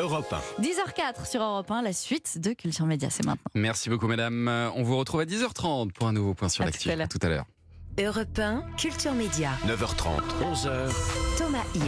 Europe 10h04 sur Europe 1, la suite de Culture Média, c'est maintenant. Merci beaucoup, madame. On vous retrouve à 10h30 pour un nouveau point sur À l'actu. tout à l'heure. Europe 1, Culture Média. 9h30, 11h. Thomas Hill.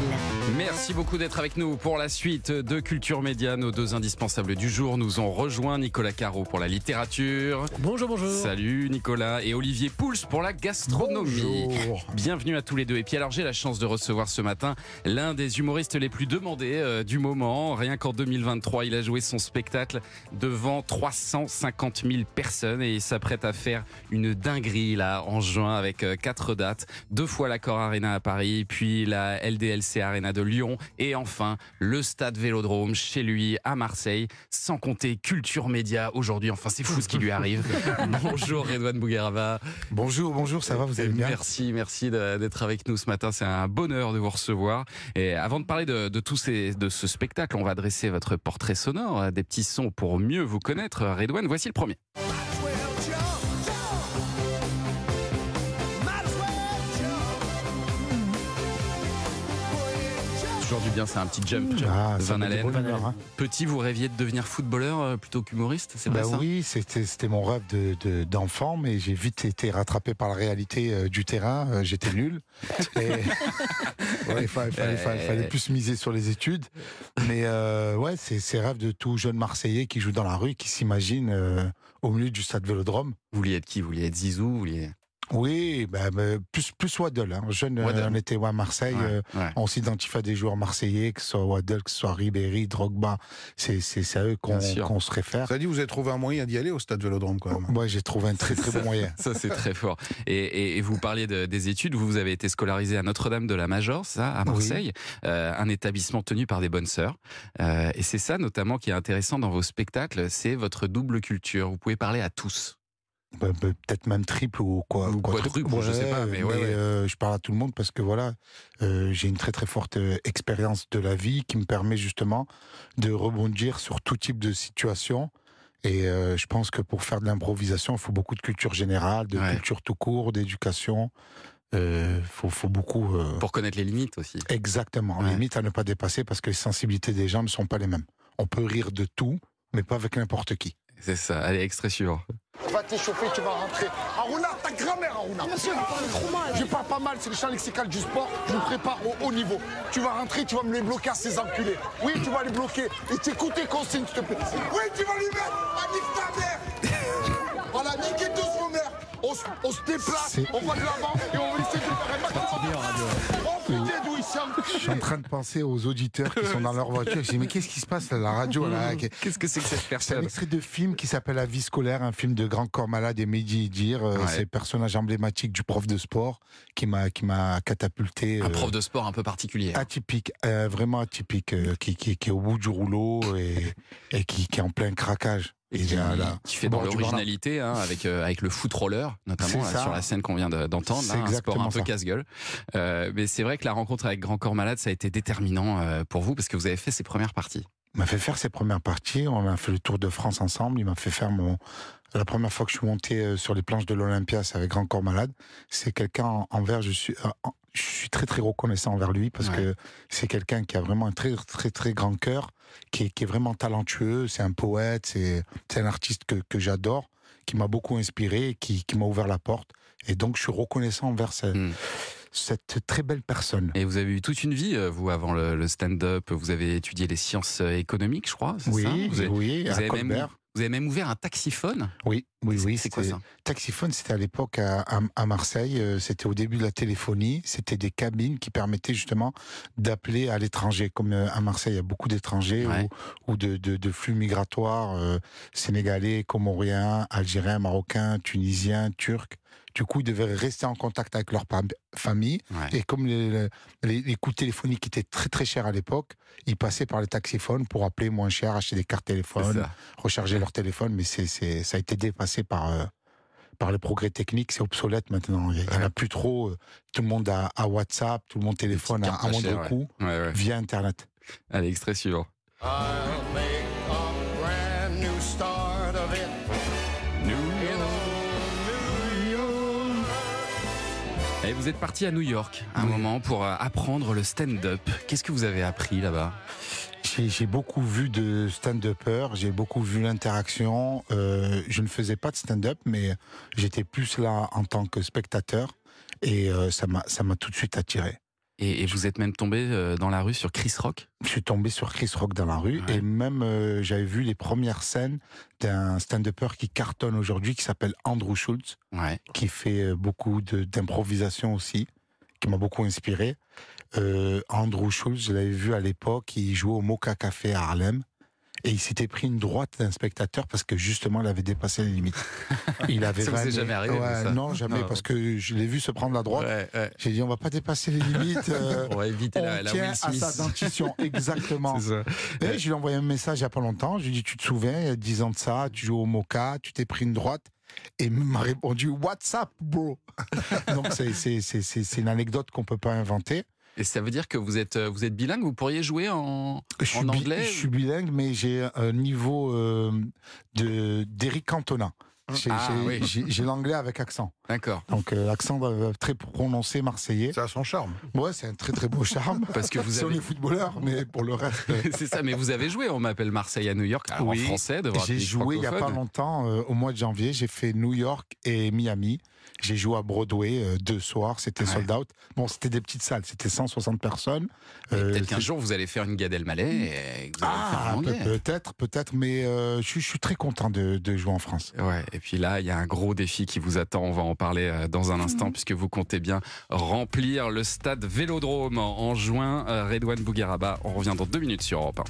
Merci beaucoup d'être avec nous pour la suite de Culture Média. Nos deux indispensables du jour nous ont rejoint. Nicolas Caro pour la littérature. Bonjour, bonjour. Salut Nicolas. Et Olivier Pouls pour la gastronomie. Bonjour. Bienvenue à tous les deux. Et puis alors j'ai la chance de recevoir ce matin l'un des humoristes les plus demandés euh, du moment. Rien qu'en 2023, il a joué son spectacle devant 350 000 personnes et il s'apprête à faire une dinguerie là en juin avec euh, quatre dates. Deux fois l'Accor Arena à Paris, puis la LDLC Arena de Lyon et enfin le Stade Vélodrome chez lui à Marseille. Sans compter Culture Média aujourd'hui. Enfin c'est fou ce qui lui arrive. Bonjour Redouane Bougueraba. Bonjour, bonjour, ça va, vous allez bien Merci, merci d'être avec nous ce matin. C'est un bonheur de vous recevoir. Et avant de parler de, de tous ces, de ce spectacle, on va dresser votre portrait sonore, des petits sons pour mieux vous connaître. Redouane, voici le premier. Du bien, c'est un petit jump. Ah, Van Halen. hein. Petit, vous rêviez de devenir footballeur euh, plutôt qu'humoriste, c'est Bah ça oui, c'était mon rêve de- de- d'enfant, mais j'ai vite été rattrapé par la réalité euh, du terrain. euh, J'étais nul. Et- Ouais, il fallait, fallait- fallait- fallait plus miser sur les études. Mais euh, ouais, c'est c'est rêve de tout jeune Marseillais qui joue dans la rue, qui s'imagine euh, au milieu du stade Vélodrome. Vous vouliez être qui? Vous vouliez être Zizou? Vous vouliez... Oui, bah, bah, plus plus Waddle. Hein. Jeune, euh, Waddle. on était à Marseille. Ouais, euh, ouais. on s'identifie à des joueurs marseillais, que ce soit Waddle, que ce soit Ribéry, Drogba. C'est c'est- à eux qu'on se réfère. Ça dit, vous avez trouvé un moyen d'y aller au stade Vélodrome quand même. Moi, j'ai trouvé un très très bon moyen. Ça, c'est très fort. Et, et- et vous parliez de- des études. Vous, vous avez été scolarisé à Notre-Dame de la Major, ça, à Marseille, Euh, un établissement tenu par des bonnes sœurs. Euh, et c'est ça, notamment, qui est intéressant dans vos spectacles, c'est votre double culture. Vous pouvez parler à tous. Bah, bah, Peut-être même triple ou quoi. Ou quadruple, je sais pas, mais ouais, ouais. euh, je parle à tout le monde parce que voilà, euh, j'ai une très très forte euh, expérience de la vie qui me permet justement de rebondir sur tout type de situation. Et euh, je pense que pour faire de l'improvisation, il faut beaucoup de culture générale, de Ouais. culture tout court, d'éducation. Il faut, faut beaucoup. euh, Pour connaître les limites aussi. Exactement. Ouais. Limite à ne pas dépasser parce que les sensibilités des gens ne sont pas les mêmes. On peut rire de tout, mais pas avec n'importe qui. C'est ça. Allez, extrait suivant. Tu vas t'échauffer, tu vas rentrer. Aruna, ta grand-mère, Aruna. Monsieur, vous parlez trop mal. Je parle pas mal, c'est le champ lexical du sport. Je vous prépare au haut niveau. Tu vas rentrer, tu vas me les bloquer à ces enculés. Oui, tu vas les bloquer. Et t'écoutes tes consignes, s'il te plaît. Oui, tu vas lui mettre. Nique ta mère. voilà, niquez tous vos mères. On, se- on se déplace, on va de l'avant et on va essayer de faire un maximum. Oh putain, d'où il s'en Je suis en train de penser aux auditeurs qui sont dans leur voiture. Je dis, mais qu'est-ce qui se passe à la radio là Qu'est-ce que c'est que cette C'est un personne extrait de film qui s'appelle La vie scolaire, un film de Grand Corps Malade et Mehdi Dir. Euh, Ouais. C'est le personnage emblématique du prof de sport qui m'a qui m'a catapulté. Un euh, prof de sport un peu particulier. atypique, euh, vraiment atypique, euh, qui, qui, qui est au bout du rouleau et, et qui, qui est en plein craquage. Et qui, est à la- qui fait dans l'originalité, hein, avec, euh, avec le foot roller, notamment là, sur la scène qu'on vient de- d'entendre, là, un sport un peu casse-gueule. Euh, mais c'est vrai que la rencontre avec Grand Corps Malade, ça a été déterminant euh, pour vous, parce que vous avez fait ses premières parties. Il m'a fait faire ses premières parties. On a fait le Tour de France ensemble. Il m'a fait faire mon. La première fois que je suis monté euh, sur les planches de l'Olympia, c'est avec Grand Corps Malade. C'est quelqu'un en- envers. Je suis. Je suis très très reconnaissant envers lui parce Ouais. que c'est quelqu'un qui a vraiment un très très très grand cœur, qui est, qui est vraiment talentueux. C'est un poète, c'est c'est un artiste que, que j'adore, qui m'a beaucoup inspiré, qui, qui m'a ouvert la porte. Et donc je suis reconnaissant envers ce- Mm. cette très belle personne. Et vous avez eu toute une vie, euh, vous, avant le, le stand-up. Vous avez étudié les sciences euh, économiques, je crois. c'est Oui, ça? Vous avez, oui, vous à avez même, Colbert. vous avez même ouvert un taxiphone? Oui, oui, oui. C'est quoi ça? Taxiphone, c'était à l'époque à, à- à Marseille. euh, C'était au début de la téléphonie. C'était des cabines qui permettaient justement d'appeler à l'étranger. Comme euh, à Marseille, il y a beaucoup d'étrangers Ouais. ou, ou de, de- de flux migratoires euh, sénégalais, comoriens, algériens, marocains, tunisiens, turcs. Du coup, ils devaient rester en contact avec leur famille. Ouais. Et comme les, les, les coûts téléphoniques étaient très très chers à l'époque, ils passaient par les taxiphones pour appeler moins cher, acheter des cartes téléphones, recharger leur téléphone, mais c'est, ça a été dépassé par, euh, par les progrès techniques, c'est obsolète maintenant. Il n'y en a plus trop. euh, Tout le monde a, a WhatsApp, tout le monde téléphone à, à moindre ouais. coût Ouais, ouais. via Internet. Allez, extrait suivant. I'll make a brand new start of it. New Et vous êtes parti à New York un Oui. moment pour euh, apprendre le stand-up. Qu'est-ce que vous avez appris là-bas? J'ai beaucoup vu de stand-uppers, j'ai beaucoup vu l'interaction. Euh, je ne faisais pas de stand-up, mais j'étais plus là en tant que spectateur et euh, ça m'a ça m'a tout de suite attiré. Et, et vous êtes même tombé euh, dans la rue sur Chris Rock? Je suis tombé sur Chris Rock dans la rue Ouais. et même euh, j'avais vu les premières scènes d'un stand-upper qui cartonne aujourd'hui qui s'appelle Andrew Schultz. Ouais. qui fait beaucoup d'improvisation aussi, qui m'a beaucoup inspiré. Euh, Andrew Schultz, je l'avais vu à l'époque, il jouait au Mocha Café à Harlem. Et il s'était pris une droite d'un spectateur parce que justement, il avait dépassé les limites. Il avait Ça vous est jamais arrivé, Ouais, ça Non, jamais, Non. parce que je l'ai vu se prendre la droite. Ouais, ouais. J'ai dit, on va pas dépasser les limites. euh, On va éviter on la, la tient Will à sa dentition, exactement. Et je lui ai envoyé un message il y a pas longtemps. Je lui ai dit, tu te souviens, il y a 10 ans de ça, tu joues au Mocha, tu t'es pris une droite. Et il m'a répondu, What's up, bro Donc c'est- une anecdote qu'on peut pas inventer. Et ça veut dire que vous êtes, euh, vous êtes bilingue? Vous pourriez jouer en, Je en anglais? je suis bilingue, mais j'ai un niveau euh, de d'Éric Cantona. J'ai Ah, j'ai- oui. l'anglais avec accent. D'accord. Donc euh, accent très prononcé marseillais. Ça a son charme. Ouais, c'est un très très beau charme. Parce que vous avez. footballeur, mais pour le reste. C'est ça, mais vous avez joué, on m'appelle Marseille à New York, alors Oui. en français, J'ai joué il y a pas longtemps, euh, au mois de janvier, j'ai fait New York et Miami. J'ai joué à Broadway euh, deux soirs, c'était Ouais. sold out. Bon, c'était des petites salles, c'était 160 personnes. Euh, Peut-être qu'un jour vous allez faire une Gad Elmaleh et que vous allez le faire Ah, peut-être, peut-être, mais je, suis- je suis très content de, de jouer en France. Ouais, et puis là, il y a un gros défi qui vous attend. On va en parler euh, dans un instant, puisque vous comptez bien remplir le stade Vélodrome en juin. Euh, Redouane Bougueraba, on revient dans deux minutes sur Europe 1.